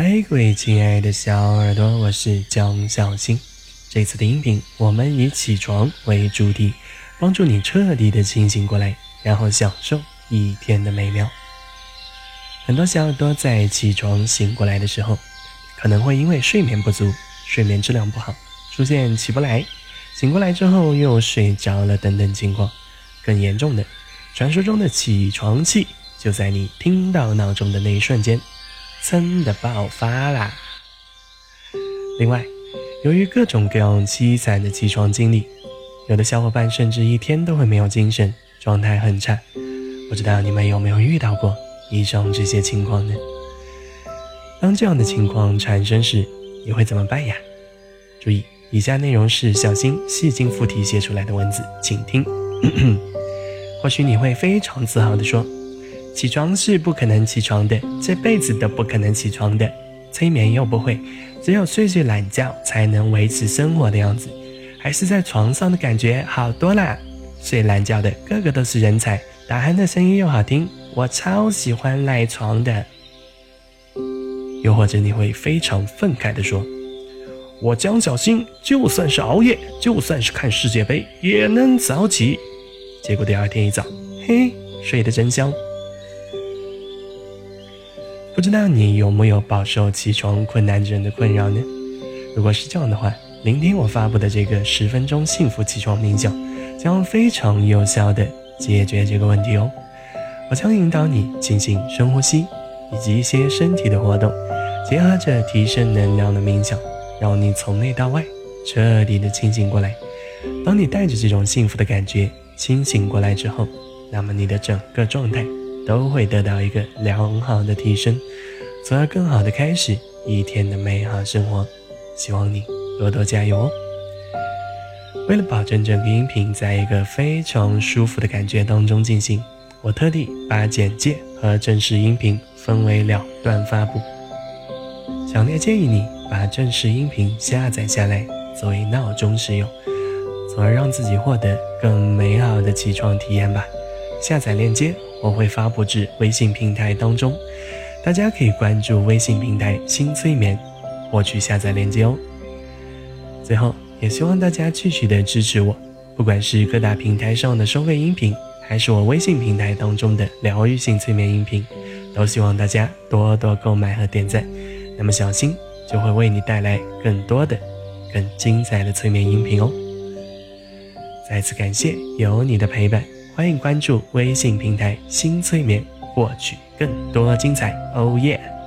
嗨，各位亲爱的小耳朵，我是江小新。这次的音频，我们以起床为主题，帮助你彻底的清醒过来，然后享受一天的美妙。很多小耳朵在起床醒过来的时候，可能会因为睡眠不足、睡眠质量不好，出现起不来、醒过来之后又睡着了等等情况。更严重的，传说中的起床气，就在你听到闹钟的那一瞬间。噌的爆发啦！另外，由于各种各样凄惨的起床经历，有的小伙伴甚至一天都会没有精神，状态很差。不知道你们有没有遇到过以上这些情况呢？当这样的情况产生时，你会怎么办呀？注意，以下内容是小新细心附体写出来的文字，请听。或许你会非常自豪地说。起床是不可能起床的，这辈子都不可能起床的。催眠又不会，只有睡睡懒觉才能维持生活的样子。还是在床上的感觉好多啦。睡懒觉的个个都是人才，打鼾的声音又好听，我超喜欢赖床的。又或者你会非常愤慨地说：“我江小新就算是熬夜，就算是看世界杯，也能早起。”结果第二天一早，嘿，睡得真香。不知道你有没有饱受起床困难症的困扰呢？如果是这样的话，聆听我发布的这个十分钟幸福起床冥想，将非常有效的解决这个问题哦。我将引导你进行深呼吸以及一些身体的活动，结合着提升能量的冥想，让你从内到外彻底的清醒过来。当你带着这种幸福的感觉清醒过来之后，那么你的整个状态。都会得到一个良好的提升，从而更好的开始一天的美好生活。希望你多多加油哦！为了保证整个音频在一个非常舒服的感觉当中进行，我特地把简介和正式音频分为两段发布。强烈建议你把正式音频下载下来作为闹钟使用，从而让自己获得更美好的起床体验吧。下载链接。我会发布至微信平台当中，大家可以关注微信平台“新催眠”，获取下载链接哦。最后，也希望大家继续的支持我，不管是各大平台上的收费音频，还是我微信平台当中的疗愈性催眠音频，都希望大家多多购买和点赞，那么小新就会为你带来更多的、更精彩的催眠音频哦。再次感谢有你的陪伴。欢迎关注微信平台“新催眠”，获取更多精彩。哦耶！